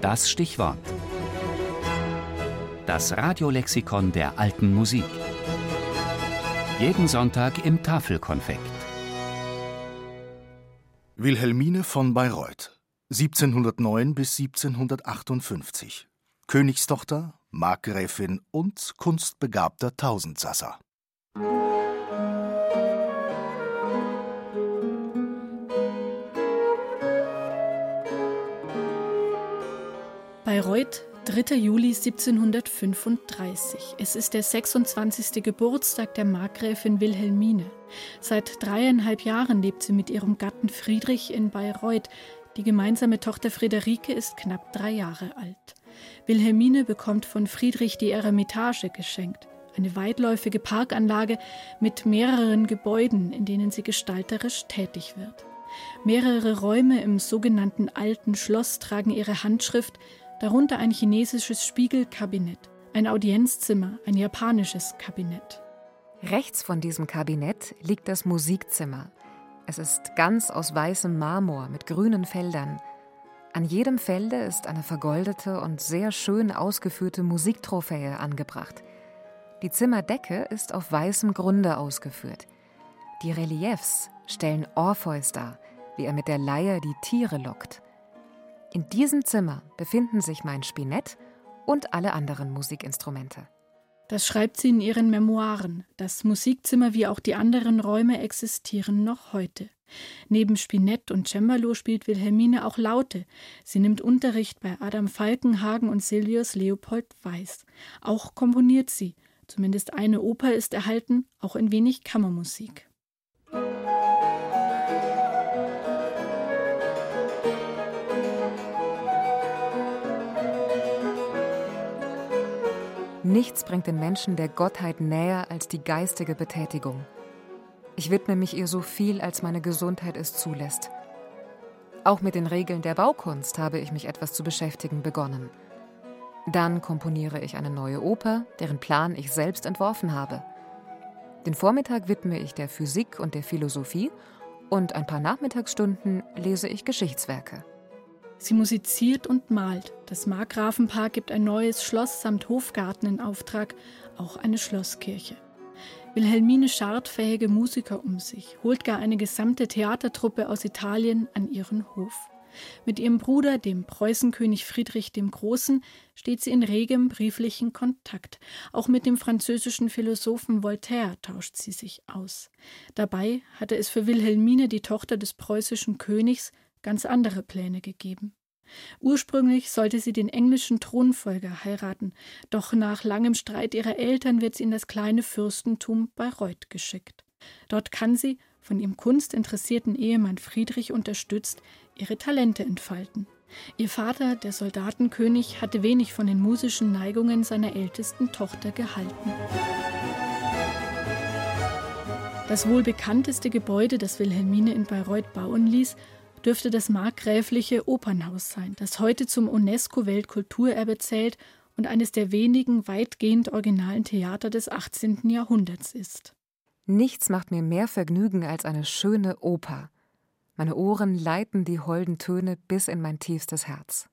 Das Stichwort. Das Radiolexikon der alten Musik. Jeden Sonntag im Tafelkonfekt. Wilhelmine von Bayreuth 1709 bis 1758. Königstochter, Markgräfin und kunstbegabter Tausendsasser. Bayreuth, 3. Juli 1735. Es ist der 26. Geburtstag der Markgräfin Wilhelmine. Seit dreieinhalb Jahren lebt sie mit ihrem Gatten Friedrich in Bayreuth. Die gemeinsame Tochter Friederike ist knapp drei Jahre alt. Wilhelmine bekommt von Friedrich die Eremitage geschenkt, eine weitläufige Parkanlage mit mehreren Gebäuden, in denen sie gestalterisch tätig wird. Mehrere Räume im sogenannten Alten Schloss tragen ihre Handschrift, darunter ein chinesisches Spiegelkabinett, ein Audienzzimmer, ein japanisches Kabinett. Rechts von diesem Kabinett liegt das Musikzimmer. Es ist ganz aus weißem Marmor mit grünen Feldern. An jedem Felde ist eine vergoldete und sehr schön ausgeführte Musiktrophäe angebracht. Die Zimmerdecke ist auf weißem Grunde ausgeführt. Die Reliefs stellen Orpheus dar, wie er mit der Leier die Tiere lockt. In diesem Zimmer befinden sich mein Spinett und alle anderen Musikinstrumente. Das schreibt sie in ihren Memoiren. Das Musikzimmer wie auch die anderen Räume existieren noch heute. Neben Spinett und Cembalo spielt Wilhelmine auch Laute. Sie nimmt Unterricht bei Adam Falkenhagen und Silvius Leopold Weiß. Auch komponiert sie. Zumindest eine Oper ist erhalten, auch ein wenig Kammermusik. Nichts bringt den Menschen der Gottheit näher als die geistige Betätigung. Ich widme mich ihr so viel, als meine Gesundheit es zulässt. Auch mit den Regeln der Baukunst habe ich mich etwas zu beschäftigen begonnen. Dann komponiere ich eine neue Oper, deren Plan ich selbst entworfen habe. Den Vormittag widme ich der Physik und der Philosophie und ein paar Nachmittagsstunden lese ich Geschichtswerke. Sie musiziert und malt. Das Markgrafenpaar gibt ein neues Schloss samt Hofgarten in Auftrag, auch eine Schlosskirche. Wilhelmine schart fähige Musiker um sich, holt gar eine gesamte Theatertruppe aus Italien an ihren Hof. Mit ihrem Bruder, dem Preußenkönig Friedrich dem Großen, steht sie in regem brieflichen Kontakt. Auch mit dem französischen Philosophen Voltaire tauscht sie sich aus. Dabei hatte es für Wilhelmine, die Tochter des preußischen Königs, ganz andere Pläne gegeben. Ursprünglich sollte sie den englischen Thronfolger heiraten, doch nach langem Streit ihrer Eltern wird sie in das kleine Fürstentum Bayreuth geschickt. Dort kann sie, von ihrem kunstinteressierten Ehemann Friedrich unterstützt, ihre Talente entfalten. Ihr Vater, der Soldatenkönig, hatte wenig von den musischen Neigungen seiner ältesten Tochter gehalten. Das wohl bekannteste Gebäude, das Wilhelmine in Bayreuth bauen ließ, dürfte das markgräfliche Opernhaus sein, das heute zum UNESCO-Weltkulturerbe zählt und eines der wenigen weitgehend originalen Theater des 18. Jahrhunderts ist. Nichts macht mir mehr Vergnügen als eine schöne Oper. Meine Ohren leiten die holden Töne bis in mein tiefstes Herz.